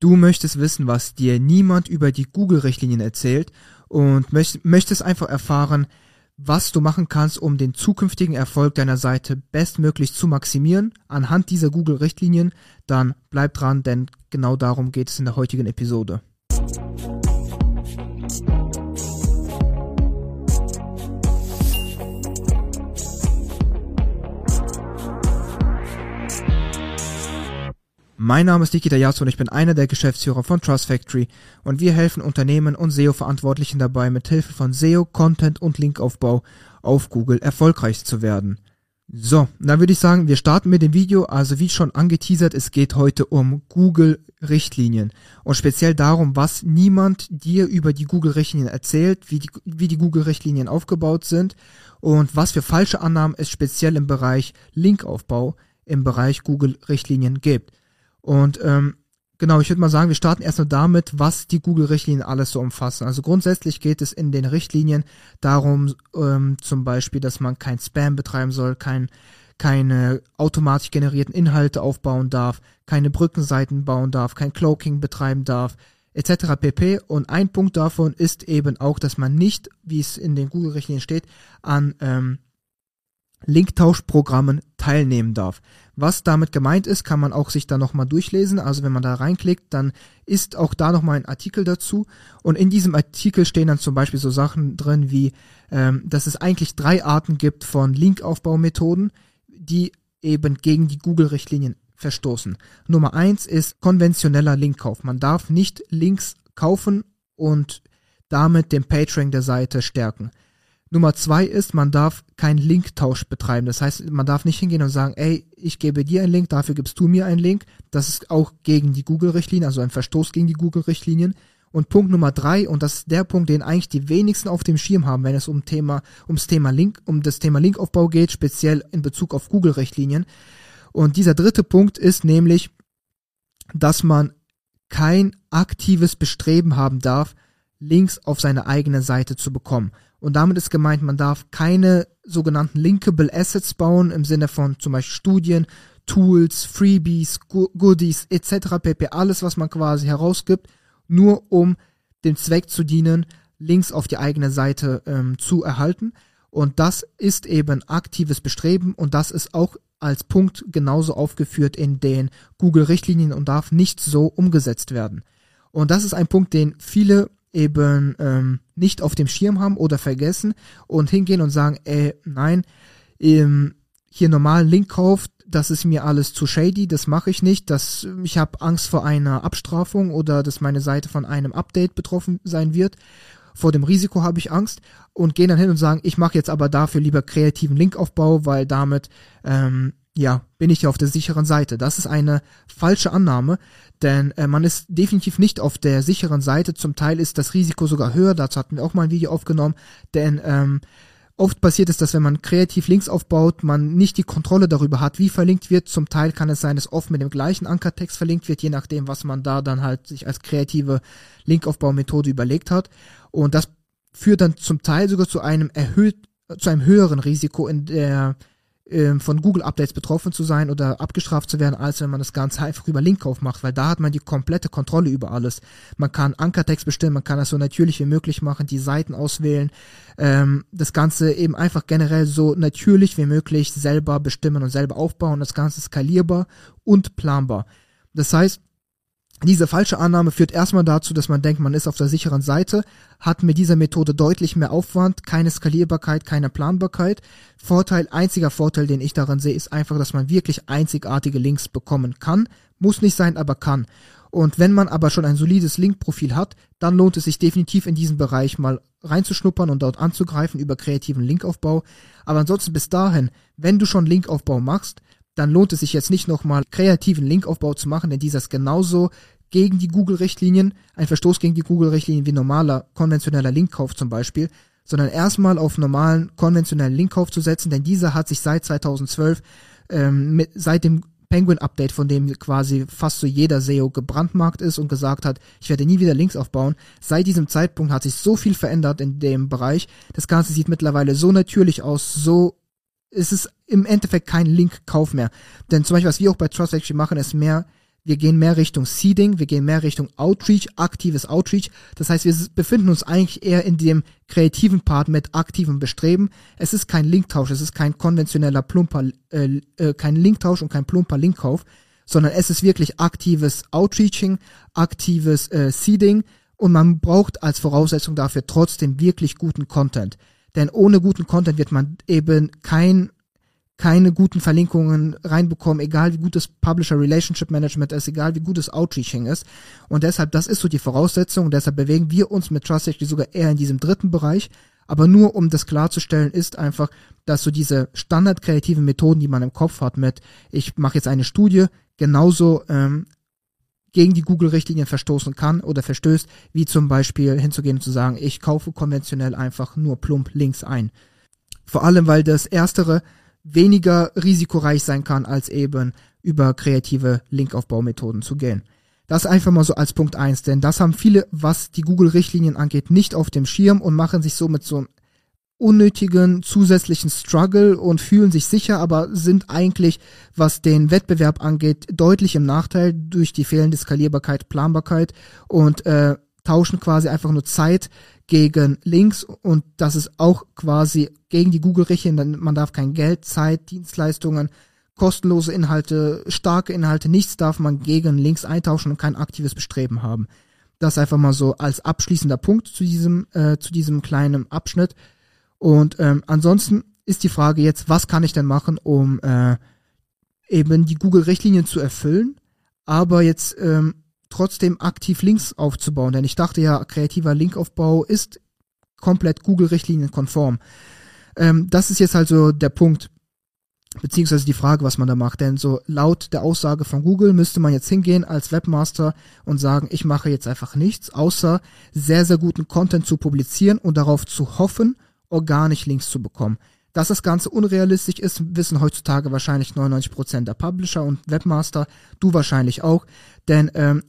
Du möchtest wissen, was dir niemand über die Google-Richtlinien erzählt und möchtest einfach erfahren, was du machen kannst, um den zukünftigen Erfolg deiner Seite bestmöglich zu maximieren anhand dieser Google-Richtlinien, dann bleib dran, denn genau darum geht es in der heutigen Episode. Mein Name ist Nikita Yatsu und ich bin einer der Geschäftsführer von Trust Factory und wir helfen Unternehmen und SEO-Verantwortlichen dabei, mit Hilfe von SEO, Content und Linkaufbau auf Google erfolgreich zu werden. So, dann würde ich sagen, wir starten mit dem Video. Also wie schon angeteasert, es geht heute um Google-Richtlinien und speziell darum, was niemand dir über die Google-Richtlinien erzählt, wie die, wie die Google-Richtlinien aufgebaut sind und was für falsche Annahmen es speziell im Bereich Linkaufbau im Bereich Google-Richtlinien gibt. Und ähm, genau, ich würde mal sagen, wir starten erstmal damit, was die Google-Richtlinien alles so umfassen. Also grundsätzlich geht es in den Richtlinien darum, ähm, zum Beispiel, dass man kein Spam betreiben soll, kein keine automatisch generierten Inhalte aufbauen darf, keine Brückenseiten bauen darf, kein Cloaking betreiben darf, etc. pp. Und ein Punkt davon ist eben auch, dass man nicht, wie es in den Google-Richtlinien steht, an ähm, Linktauschprogrammen teilnehmen darf. Was damit gemeint ist, kann man auch sich da nochmal durchlesen. Also wenn man da reinklickt, dann ist auch da nochmal ein Artikel dazu. Und in diesem Artikel stehen dann zum Beispiel so Sachen drin wie, ähm, dass es eigentlich drei Arten gibt von Linkaufbaumethoden, die eben gegen die Google-Richtlinien verstoßen. Nummer eins ist konventioneller Linkkauf. Man darf nicht Links kaufen und damit den PageRank der Seite stärken. Nummer zwei ist, man darf keinen Linktausch betreiben. Das heißt, man darf nicht hingehen und sagen, ey, ich gebe dir einen Link, dafür gibst du mir einen Link. Das ist auch gegen die Google-Richtlinien, also ein Verstoß gegen die Google-Richtlinien. Und Punkt Nummer drei, und das ist der Punkt, den eigentlich die wenigsten auf dem Schirm haben, wenn es um Thema, ums Thema Link, um das Thema Linkaufbau geht, speziell in Bezug auf Google-Richtlinien. Und dieser dritte Punkt ist nämlich, dass man kein aktives Bestreben haben darf, Links auf seine eigene Seite zu bekommen. Und damit ist gemeint, man darf keine sogenannten linkable Assets bauen im Sinne von zum Beispiel Studien, Tools, Freebies, Goodies etc. pp. Alles, was man quasi herausgibt, nur um dem Zweck zu dienen, Links auf die eigene Seite ähm, zu erhalten. Und das ist eben aktives Bestreben und das ist auch als Punkt genauso aufgeführt in den Google-Richtlinien und darf nicht so umgesetzt werden. Und das ist ein Punkt, den viele eben ähm, nicht auf dem Schirm haben oder vergessen und hingehen und sagen, ey, nein, ähm, hier normal Link kauft, das ist mir alles zu shady, das mache ich nicht, das, ich habe Angst vor einer Abstrafung oder dass meine Seite von einem Update betroffen sein wird. Vor dem Risiko habe ich Angst und gehen dann hin und sagen, ich mache jetzt aber dafür lieber kreativen Linkaufbau, weil damit ähm, ja, bin ich ja auf der sicheren Seite. Das ist eine falsche Annahme, denn äh, man ist definitiv nicht auf der sicheren Seite. Zum Teil ist das Risiko sogar höher. Dazu hatten wir auch mal ein Video aufgenommen, denn ähm, oft passiert es, dass wenn man kreativ Links aufbaut, man nicht die Kontrolle darüber hat, wie verlinkt wird. Zum Teil kann es sein, dass oft mit dem gleichen Ankertext verlinkt wird, je nachdem, was man da dann halt sich als kreative Linkaufbaumethode überlegt hat. Und das führt dann zum Teil sogar zu einem erhöht, zu einem höheren Risiko in der von Google-Updates betroffen zu sein oder abgestraft zu werden, als wenn man das Ganze einfach über Linkkauf macht, weil da hat man die komplette Kontrolle über alles. Man kann Ankertext bestimmen, man kann das so natürlich wie möglich machen, die Seiten auswählen, ähm, das Ganze eben einfach generell so natürlich wie möglich selber bestimmen und selber aufbauen. Das Ganze skalierbar und planbar. Das heißt, diese falsche Annahme führt erstmal dazu, dass man denkt, man ist auf der sicheren Seite, hat mit dieser Methode deutlich mehr Aufwand, keine Skalierbarkeit, keine Planbarkeit. Vorteil, einziger Vorteil, den ich daran sehe, ist einfach, dass man wirklich einzigartige Links bekommen kann. Muss nicht sein, aber kann. Und wenn man aber schon ein solides Linkprofil hat, dann lohnt es sich definitiv in diesen Bereich mal reinzuschnuppern und dort anzugreifen über kreativen Linkaufbau. Aber ansonsten bis dahin, wenn du schon Linkaufbau machst, dann lohnt es sich jetzt nicht nochmal kreativen Linkaufbau zu machen, denn dieser ist genauso gegen die Google-Richtlinien, ein Verstoß gegen die Google-Richtlinien wie normaler konventioneller Linkkauf zum Beispiel, sondern erstmal auf normalen konventionellen Linkkauf zu setzen, denn dieser hat sich seit 2012, ähm, mit, seit dem Penguin-Update, von dem quasi fast so jeder SEO gebrandmarkt ist und gesagt hat, ich werde nie wieder Links aufbauen. Seit diesem Zeitpunkt hat sich so viel verändert in dem Bereich. Das Ganze sieht mittlerweile so natürlich aus, so es ist im Endeffekt kein Link-Kauf mehr. Denn zum Beispiel, was wir auch bei Trust Factory machen, ist mehr wir gehen mehr Richtung Seeding, wir gehen mehr Richtung Outreach, aktives Outreach. Das heißt, wir befinden uns eigentlich eher in dem kreativen Part mit aktivem Bestreben. Es ist kein Linktausch, es ist kein konventioneller plumper, äh, äh, kein Linktausch und kein plumper Linkkauf, sondern es ist wirklich aktives Outreaching, aktives äh, Seeding und man braucht als Voraussetzung dafür trotzdem wirklich guten Content. Denn ohne guten Content wird man eben kein keine guten Verlinkungen reinbekommen, egal wie gut das Publisher Relationship Management ist, egal wie gut das Outreaching ist. Und deshalb, das ist so die Voraussetzung und deshalb bewegen wir uns mit Trust sogar eher in diesem dritten Bereich. Aber nur um das klarzustellen, ist einfach, dass so diese standardkreativen Methoden, die man im Kopf hat mit, ich mache jetzt eine Studie, genauso ähm, gegen die Google-Richtlinien verstoßen kann oder verstößt, wie zum Beispiel hinzugehen und zu sagen, ich kaufe konventionell einfach nur plump Links ein. Vor allem, weil das Erstere weniger risikoreich sein kann, als eben über kreative Linkaufbaumethoden zu gehen. Das einfach mal so als Punkt eins, denn das haben viele, was die Google-Richtlinien angeht, nicht auf dem Schirm und machen sich somit so einen unnötigen zusätzlichen Struggle und fühlen sich sicher, aber sind eigentlich, was den Wettbewerb angeht, deutlich im Nachteil durch die fehlende Skalierbarkeit, Planbarkeit und äh, tauschen quasi einfach nur Zeit gegen Links und das ist auch quasi gegen die Google-Richtlinien. Man darf kein Geld, Zeit, Dienstleistungen, kostenlose Inhalte, starke Inhalte, nichts darf man gegen Links eintauschen und kein aktives Bestreben haben. Das einfach mal so als abschließender Punkt zu diesem, äh, zu diesem kleinen Abschnitt. Und ähm, ansonsten ist die Frage jetzt, was kann ich denn machen, um äh, eben die Google-Richtlinien zu erfüllen, aber jetzt ähm, trotzdem aktiv Links aufzubauen. Denn ich dachte ja, kreativer Linkaufbau ist komplett Google-Richtlinien konform. Ähm, das ist jetzt also der Punkt, beziehungsweise die Frage, was man da macht. Denn so laut der Aussage von Google müsste man jetzt hingehen als Webmaster und sagen, ich mache jetzt einfach nichts, außer sehr, sehr guten Content zu publizieren und darauf zu hoffen, organisch Links zu bekommen. Dass das Ganze unrealistisch ist, wissen heutzutage wahrscheinlich 99% der Publisher und Webmaster, du wahrscheinlich auch, denn ähm,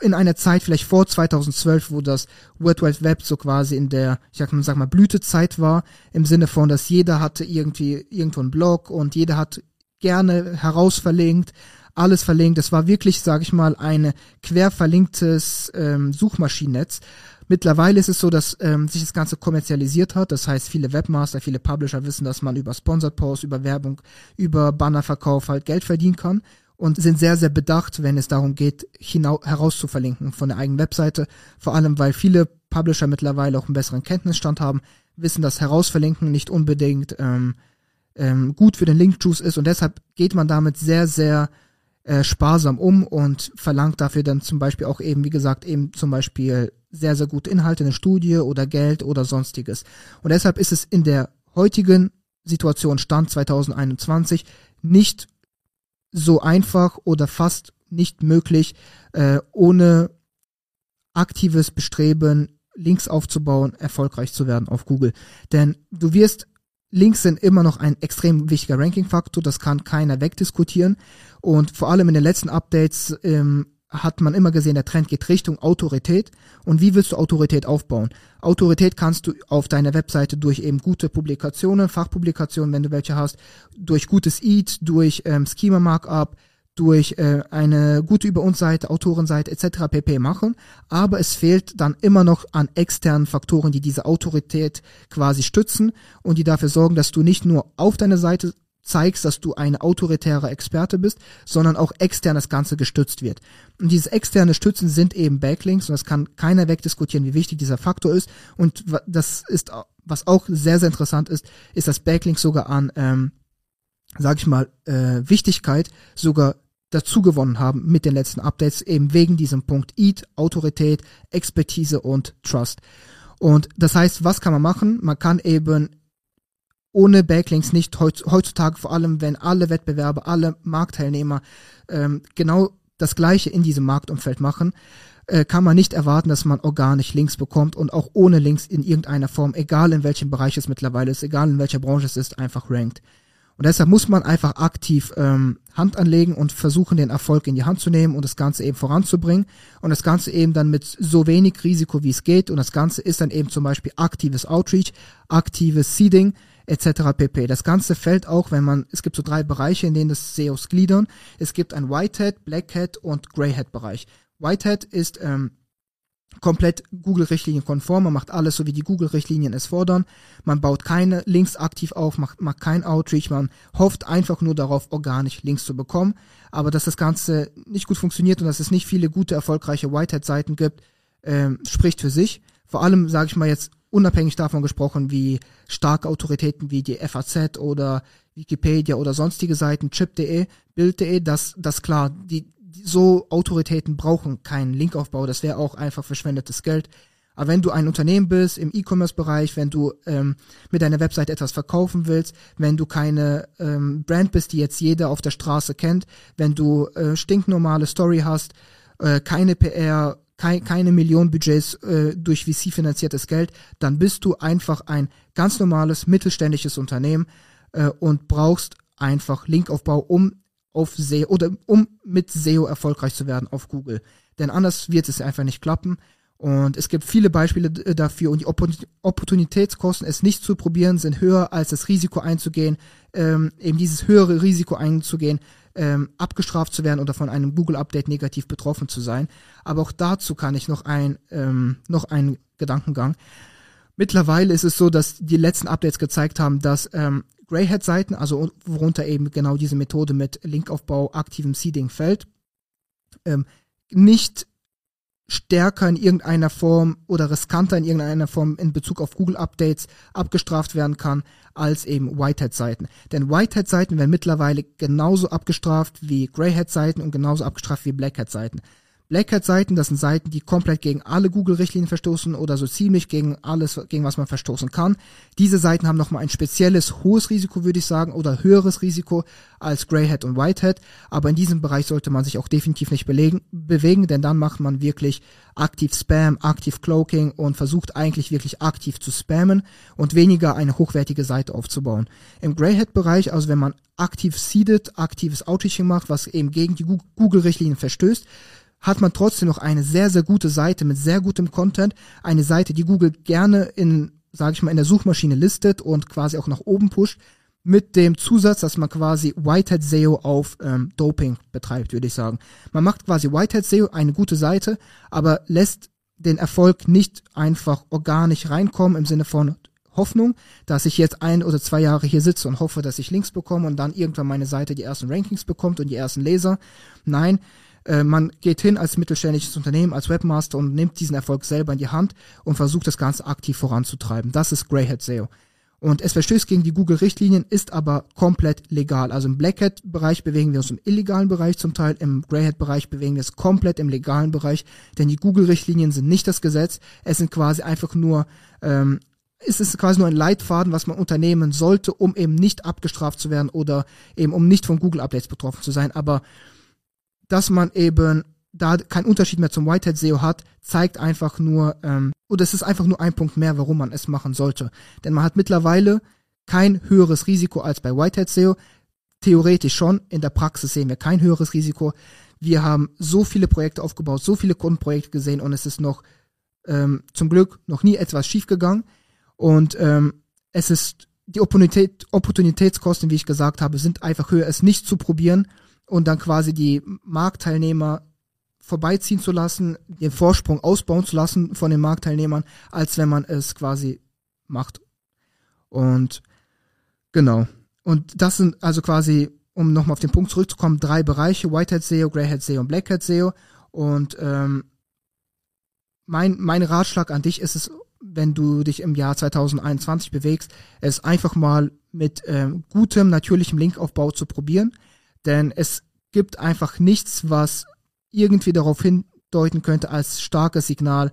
in einer Zeit vielleicht vor 2012, wo das World Wide Web so quasi in der, ich sag mal, Blütezeit war, im Sinne von, dass jeder hatte irgendwie irgendwo einen Blog und jeder hat gerne herausverlinkt, alles verlinkt. Es war wirklich, sag ich mal, ein quer verlinktes ähm, Suchmaschinennetz. Mittlerweile ist es so, dass ähm, sich das Ganze kommerzialisiert hat. Das heißt, viele Webmaster, viele Publisher wissen, dass man über Sponsored Posts, über Werbung, über Bannerverkauf halt Geld verdienen kann und sind sehr, sehr bedacht, wenn es darum geht, hinau herauszuverlinken von der eigenen Webseite. Vor allem, weil viele Publisher mittlerweile auch einen besseren Kenntnisstand haben, wissen, dass Herausverlinken nicht unbedingt ähm, ähm, gut für den Link-Juice ist und deshalb geht man damit sehr, sehr äh, sparsam um und verlangt dafür dann zum Beispiel auch eben, wie gesagt, eben zum Beispiel sehr, sehr gute Inhalte, eine Studie oder Geld oder sonstiges. Und deshalb ist es in der heutigen Situation Stand 2021 nicht so einfach oder fast nicht möglich, äh, ohne aktives Bestreben, Links aufzubauen, erfolgreich zu werden auf Google. Denn du wirst Links sind immer noch ein extrem wichtiger Ranking-Faktor, das kann keiner wegdiskutieren. Und vor allem in den letzten Updates ähm, hat man immer gesehen, der Trend geht Richtung Autorität. Und wie willst du Autorität aufbauen? Autorität kannst du auf deiner Webseite durch eben gute Publikationen, Fachpublikationen, wenn du welche hast, durch gutes Eat, durch ähm, Schema Markup, durch äh, eine gute Über uns Seite, Autorenseite etc. pp. machen, aber es fehlt dann immer noch an externen Faktoren, die diese Autorität quasi stützen und die dafür sorgen, dass du nicht nur auf deiner Seite zeigst, dass du ein autoritärer Experte bist, sondern auch extern das Ganze gestützt wird. Und dieses externe Stützen sind eben Backlinks und das kann keiner wegdiskutieren, wie wichtig dieser Faktor ist. Und das ist, was auch sehr, sehr interessant ist, ist, dass Backlinks sogar an, ähm, sag ich mal, äh, Wichtigkeit sogar dazu gewonnen haben mit den letzten Updates, eben wegen diesem Punkt EAT, Autorität, Expertise und Trust. Und das heißt, was kann man machen? Man kann eben ohne Backlinks nicht heutzutage, vor allem wenn alle Wettbewerber, alle Marktteilnehmer ähm, genau das Gleiche in diesem Marktumfeld machen, äh, kann man nicht erwarten, dass man organisch Links bekommt und auch ohne Links in irgendeiner Form, egal in welchem Bereich es mittlerweile ist, egal in welcher Branche es ist, einfach rankt. Und deshalb muss man einfach aktiv ähm, Hand anlegen und versuchen, den Erfolg in die Hand zu nehmen und das Ganze eben voranzubringen. Und das Ganze eben dann mit so wenig Risiko, wie es geht. Und das Ganze ist dann eben zum Beispiel aktives Outreach, aktives Seeding etc. pp. Das Ganze fällt auch, wenn man, es gibt so drei Bereiche, in denen das SEOs gliedern. Es gibt ein Whitehead, Blackhead und Greyhead Bereich. Whitehead ist ähm, komplett Google-Richtlinien konform, man macht alles so, wie die Google-Richtlinien es fordern, man baut keine Links aktiv auf, macht, macht kein Outreach, man hofft einfach nur darauf, organisch Links zu bekommen, aber dass das Ganze nicht gut funktioniert und dass es nicht viele gute, erfolgreiche Whitehead-Seiten gibt, ähm, spricht für sich. Vor allem, sage ich mal jetzt, unabhängig davon gesprochen, wie starke Autoritäten wie die FAZ oder Wikipedia oder sonstige Seiten, chip.de, Bild.de, dass das klar, die, so Autoritäten brauchen keinen Linkaufbau, das wäre auch einfach verschwendetes Geld. Aber wenn du ein Unternehmen bist im E-Commerce-Bereich, wenn du ähm, mit deiner Website etwas verkaufen willst, wenn du keine ähm, Brand bist, die jetzt jeder auf der Straße kennt, wenn du äh, stinknormale Story hast, äh, keine PR, kei keine Millionenbudgets äh, durch VC finanziertes Geld, dann bist du einfach ein ganz normales mittelständisches Unternehmen äh, und brauchst einfach Linkaufbau, um auf SEO oder um mit SEO erfolgreich zu werden auf Google. Denn anders wird es einfach nicht klappen. Und es gibt viele Beispiele dafür und die Opportunitätskosten, es nicht zu probieren, sind höher als das Risiko einzugehen, ähm, eben dieses höhere Risiko einzugehen, ähm, abgestraft zu werden oder von einem Google-Update negativ betroffen zu sein. Aber auch dazu kann ich noch ein ähm, noch einen Gedankengang. Mittlerweile ist es so, dass die letzten Updates gezeigt haben, dass ähm, Greyhead-Seiten, also worunter eben genau diese Methode mit Linkaufbau, aktivem Seeding fällt, ähm, nicht stärker in irgendeiner Form oder riskanter in irgendeiner Form in Bezug auf Google Updates abgestraft werden kann als eben Whitehead-Seiten. Denn Whitehead-Seiten werden mittlerweile genauso abgestraft wie Greyhead-Seiten und genauso abgestraft wie Blackhead-Seiten. Black Hat Seiten, das sind Seiten, die komplett gegen alle Google-Richtlinien verstoßen oder so ziemlich gegen alles, gegen was man verstoßen kann. Diese Seiten haben nochmal ein spezielles hohes Risiko, würde ich sagen, oder höheres Risiko als Greyhead und Whitehead. Aber in diesem Bereich sollte man sich auch definitiv nicht belegen, bewegen, denn dann macht man wirklich aktiv Spam, aktiv Cloaking und versucht eigentlich wirklich aktiv zu spammen und weniger eine hochwertige Seite aufzubauen. Im Greyhead-Bereich, also wenn man aktiv seedet, aktives Outreaching macht, was eben gegen die Google-Richtlinien verstößt, hat man trotzdem noch eine sehr, sehr gute Seite mit sehr gutem Content. Eine Seite, die Google gerne in, sage ich mal, in der Suchmaschine listet und quasi auch nach oben pusht. Mit dem Zusatz, dass man quasi Whitehead SEO auf ähm, Doping betreibt, würde ich sagen. Man macht quasi Whitehead SEO eine gute Seite, aber lässt den Erfolg nicht einfach organisch reinkommen im Sinne von Hoffnung, dass ich jetzt ein oder zwei Jahre hier sitze und hoffe, dass ich Links bekomme und dann irgendwann meine Seite die ersten Rankings bekommt und die ersten Leser. Nein, äh, man geht hin als mittelständisches Unternehmen, als Webmaster und nimmt diesen Erfolg selber in die Hand und versucht das Ganze aktiv voranzutreiben. Das ist Greyhead SEO. Und es verstößt gegen die Google-Richtlinien, ist aber komplett legal. Also im Blackhead-Bereich bewegen wir uns im illegalen Bereich zum Teil, im Greyhead-Bereich bewegen wir uns komplett im legalen Bereich, denn die Google-Richtlinien sind nicht das Gesetz, es sind quasi einfach nur, ähm, es ist quasi nur ein Leitfaden, was man unternehmen sollte, um eben nicht abgestraft zu werden oder eben um nicht von Google-Updates betroffen zu sein. Aber dass man eben da keinen Unterschied mehr zum Whitehead SEO hat, zeigt einfach nur, ähm, oder es ist einfach nur ein Punkt mehr, warum man es machen sollte. Denn man hat mittlerweile kein höheres Risiko als bei Whitehead SEO. Theoretisch schon, in der Praxis sehen wir kein höheres Risiko. Wir haben so viele Projekte aufgebaut, so viele Kundenprojekte gesehen und es ist noch ähm, zum Glück noch nie etwas schiefgegangen. Und ähm, es ist die Opportunität, Opportunitätskosten, wie ich gesagt habe, sind einfach höher, es nicht zu probieren und dann quasi die Marktteilnehmer vorbeiziehen zu lassen, den Vorsprung ausbauen zu lassen von den Marktteilnehmern, als wenn man es quasi macht. Und genau. Und das sind also quasi, um nochmal auf den Punkt zurückzukommen, drei Bereiche, Whitehead SEO, Greyhead SEO und Blackhead SEO. Und ähm, mein, mein Ratschlag an dich ist es, wenn du dich im Jahr 2021 bewegst, es einfach mal mit ähm, gutem, natürlichem Linkaufbau zu probieren. Denn es gibt einfach nichts, was irgendwie darauf hindeuten könnte als starkes Signal,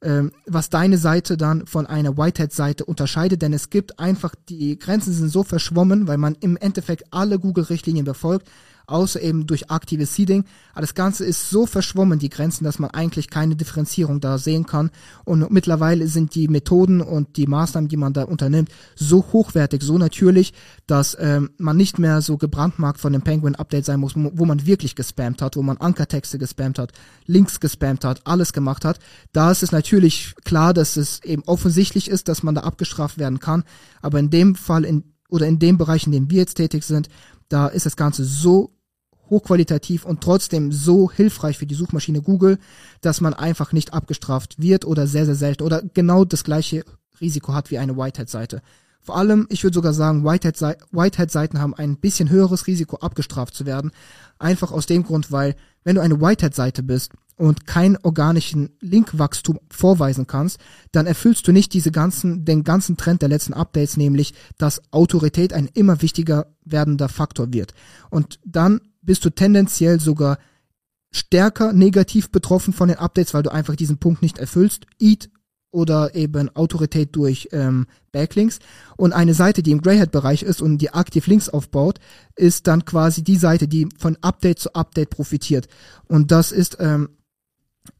ähm, was deine Seite dann von einer Whitehead-Seite unterscheidet, denn es gibt einfach, die Grenzen sind so verschwommen, weil man im Endeffekt alle Google-Richtlinien befolgt, außer eben durch aktives Seeding. Aber das Ganze ist so verschwommen, die Grenzen, dass man eigentlich keine Differenzierung da sehen kann. Und mittlerweile sind die Methoden und die Maßnahmen, die man da unternimmt, so hochwertig, so natürlich, dass ähm, man nicht mehr so gebrandmarkt von dem Penguin-Update sein muss, wo man wirklich gespammt hat, wo man Ankertexte gespammt hat, Links gespammt hat, alles gemacht hat. Da ist es natürlich klar, dass es eben offensichtlich ist, dass man da abgestraft werden kann. Aber in dem Fall in, oder in dem Bereich, in dem wir jetzt tätig sind, da ist das Ganze so hochqualitativ und trotzdem so hilfreich für die Suchmaschine Google, dass man einfach nicht abgestraft wird oder sehr, sehr selten oder genau das gleiche Risiko hat wie eine Whitehead-Seite. Vor allem, ich würde sogar sagen, Whitehead-Seiten haben ein bisschen höheres Risiko, abgestraft zu werden. Einfach aus dem Grund, weil wenn du eine Whitehead-Seite bist und keinen organischen Linkwachstum vorweisen kannst, dann erfüllst du nicht diese ganzen, den ganzen Trend der letzten Updates, nämlich, dass Autorität ein immer wichtiger werdender Faktor wird. Und dann bist du tendenziell sogar stärker negativ betroffen von den Updates, weil du einfach diesen Punkt nicht erfüllst. Eat oder eben Autorität durch ähm, Backlinks. Und eine Seite, die im Greyhead-Bereich ist und die aktiv Links aufbaut, ist dann quasi die Seite, die von Update zu Update profitiert. Und das ist ähm,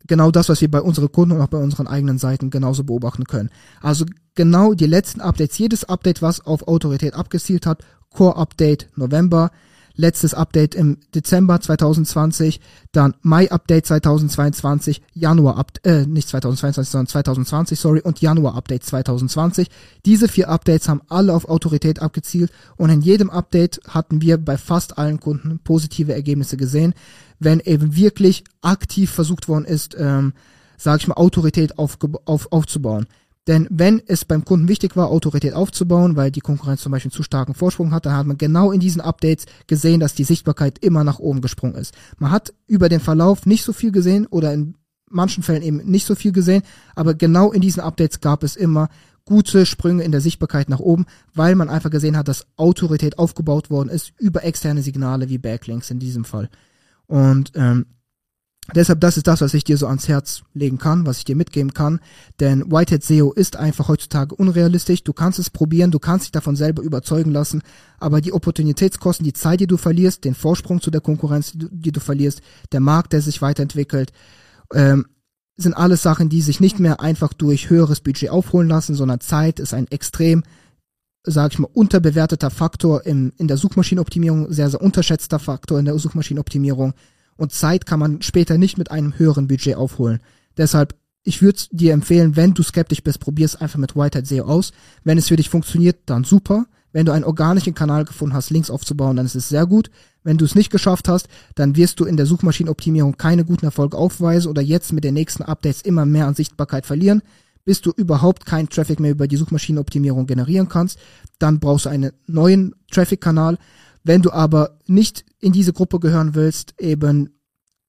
genau das, was wir bei unseren Kunden und auch bei unseren eigenen Seiten genauso beobachten können. Also genau die letzten Updates, jedes Update, was auf Autorität abgezielt hat, Core Update November, letztes Update im Dezember 2020, dann Mai Update 2022, Januar äh, nicht 2022, sondern 2020, sorry, und Januar Update 2020. Diese vier Updates haben alle auf Autorität abgezielt und in jedem Update hatten wir bei fast allen Kunden positive Ergebnisse gesehen, wenn eben wirklich aktiv versucht worden ist, ähm, sage ich mal, Autorität auf, auf, aufzubauen. Denn wenn es beim Kunden wichtig war, Autorität aufzubauen, weil die Konkurrenz zum Beispiel zu starken Vorsprung hat, dann hat man genau in diesen Updates gesehen, dass die Sichtbarkeit immer nach oben gesprungen ist. Man hat über den Verlauf nicht so viel gesehen oder in manchen Fällen eben nicht so viel gesehen, aber genau in diesen Updates gab es immer gute Sprünge in der Sichtbarkeit nach oben, weil man einfach gesehen hat, dass Autorität aufgebaut worden ist über externe Signale wie Backlinks in diesem Fall. Und ähm, Deshalb, das ist das, was ich dir so ans Herz legen kann, was ich dir mitgeben kann. Denn Whitehead SEO ist einfach heutzutage unrealistisch. Du kannst es probieren, du kannst dich davon selber überzeugen lassen, aber die Opportunitätskosten, die Zeit, die du verlierst, den Vorsprung zu der Konkurrenz, die du, die du verlierst, der Markt, der sich weiterentwickelt, ähm, sind alles Sachen, die sich nicht mehr einfach durch höheres Budget aufholen lassen, sondern Zeit ist ein extrem, sage ich mal, unterbewerteter Faktor in, in der Suchmaschinenoptimierung, sehr, sehr unterschätzter Faktor in der Suchmaschinenoptimierung und Zeit kann man später nicht mit einem höheren Budget aufholen. Deshalb, ich würde dir empfehlen, wenn du skeptisch bist, probier's einfach mit Whitehead SEO aus. Wenn es für dich funktioniert, dann super. Wenn du einen organischen Kanal gefunden hast, Links aufzubauen, dann ist es sehr gut. Wenn du es nicht geschafft hast, dann wirst du in der Suchmaschinenoptimierung keine guten Erfolge aufweisen oder jetzt mit den nächsten Updates immer mehr an Sichtbarkeit verlieren. Bis du überhaupt keinen Traffic mehr über die Suchmaschinenoptimierung generieren kannst, dann brauchst du einen neuen Traffic-Kanal. Wenn du aber nicht in diese Gruppe gehören willst, eben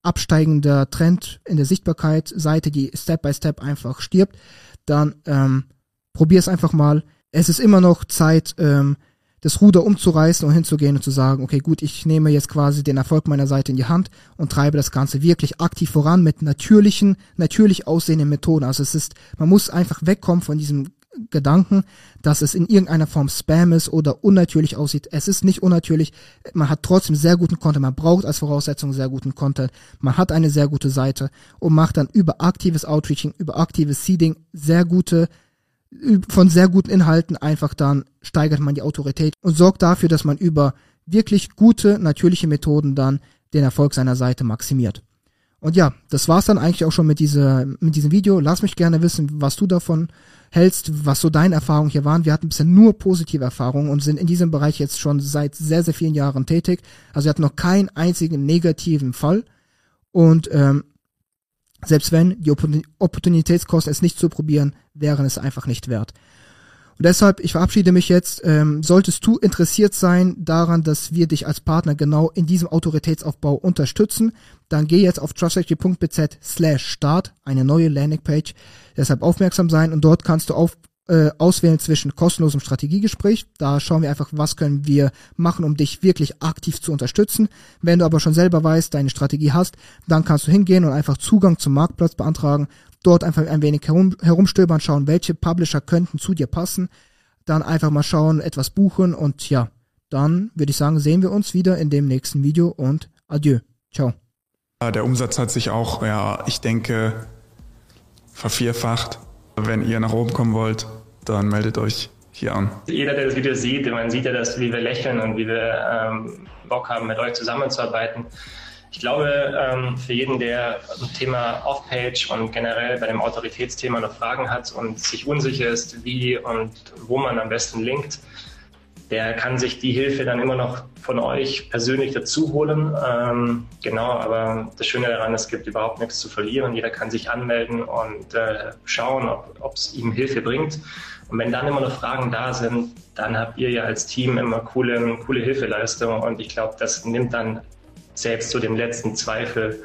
absteigender Trend in der Sichtbarkeit, Seite, die Step by Step einfach stirbt, dann ähm, probier es einfach mal. Es ist immer noch Zeit, ähm, das Ruder umzureißen und hinzugehen und zu sagen, okay, gut, ich nehme jetzt quasi den Erfolg meiner Seite in die Hand und treibe das Ganze wirklich aktiv voran mit natürlichen, natürlich aussehenden Methoden. Also es ist, man muss einfach wegkommen von diesem Gedanken, dass es in irgendeiner Form Spam ist oder unnatürlich aussieht. Es ist nicht unnatürlich. Man hat trotzdem sehr guten Content. Man braucht als Voraussetzung sehr guten Content. Man hat eine sehr gute Seite und macht dann über aktives Outreaching, über aktives Seeding sehr gute, von sehr guten Inhalten einfach dann steigert man die Autorität und sorgt dafür, dass man über wirklich gute, natürliche Methoden dann den Erfolg seiner Seite maximiert. Und ja, das war's dann eigentlich auch schon mit, dieser, mit diesem Video. Lass mich gerne wissen, was du davon hältst, was so deine Erfahrungen hier waren. Wir hatten bisher nur positive Erfahrungen und sind in diesem Bereich jetzt schon seit sehr, sehr vielen Jahren tätig. Also wir hatten noch keinen einzigen negativen Fall. Und ähm, selbst wenn die Opportunitätskosten es nicht zu probieren, wären es einfach nicht wert. Und deshalb, ich verabschiede mich jetzt. Ähm, solltest du interessiert sein daran, dass wir dich als Partner genau in diesem Autoritätsaufbau unterstützen, dann geh jetzt auf trustfactory.bz slash start, eine neue Landingpage. Deshalb aufmerksam sein und dort kannst du auf, äh, auswählen zwischen kostenlosem Strategiegespräch. Da schauen wir einfach, was können wir machen, um dich wirklich aktiv zu unterstützen. Wenn du aber schon selber weißt, deine Strategie hast, dann kannst du hingehen und einfach Zugang zum Marktplatz beantragen dort einfach ein wenig herum, herumstöbern, schauen, welche Publisher könnten zu dir passen, dann einfach mal schauen, etwas buchen und ja, dann würde ich sagen, sehen wir uns wieder in dem nächsten Video und adieu. Ciao. Der Umsatz hat sich auch, ja, ich denke, vervierfacht. Wenn ihr nach oben kommen wollt, dann meldet euch hier an. Jeder, der das Video sieht, man sieht ja, dass, wie wir lächeln und wie wir ähm, Bock haben, mit euch zusammenzuarbeiten. Ich glaube, ähm, für jeden, der ein Thema Off-Page und generell bei dem Autoritätsthema noch Fragen hat und sich unsicher ist, wie und wo man am besten linkt, der kann sich die Hilfe dann immer noch von euch persönlich dazu holen. Ähm, genau, aber das Schöne daran, es gibt überhaupt nichts zu verlieren. Jeder kann sich anmelden und äh, schauen, ob es ihm Hilfe bringt. Und wenn dann immer noch Fragen da sind, dann habt ihr ja als Team immer coole, coole Hilfeleistung. Und ich glaube, das nimmt dann selbst zu dem letzten Zweifel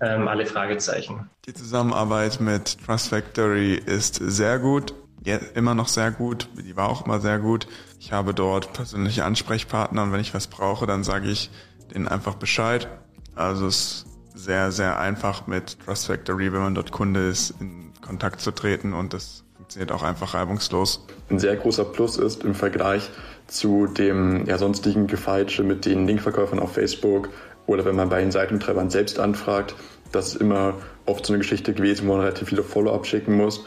ähm, alle Fragezeichen. Die Zusammenarbeit mit Trust Factory ist sehr gut ja, immer noch sehr gut. Die war auch immer sehr gut. Ich habe dort persönliche Ansprechpartner und wenn ich was brauche, dann sage ich denen einfach Bescheid. Also es ist sehr, sehr einfach mit Trust Factory, wenn man dort Kunde ist, in Kontakt zu treten und das funktioniert auch einfach reibungslos. Ein sehr großer Plus ist im Vergleich zu dem ja, sonstigen Gefeitsche mit den Linkverkäufern auf Facebook oder wenn man bei den Seitentreibern selbst anfragt, das ist immer oft so eine Geschichte gewesen, wo man relativ viele Follow-up schicken muss.